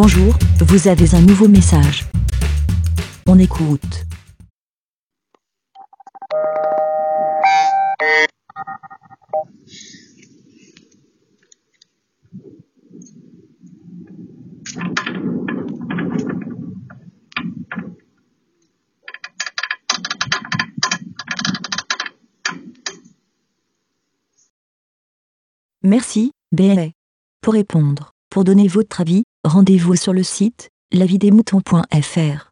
Bonjour, vous avez un nouveau message. On écoute. Merci, BLA. Pour répondre, pour donner votre avis, rendez-vous sur le site lavidemouton.fr.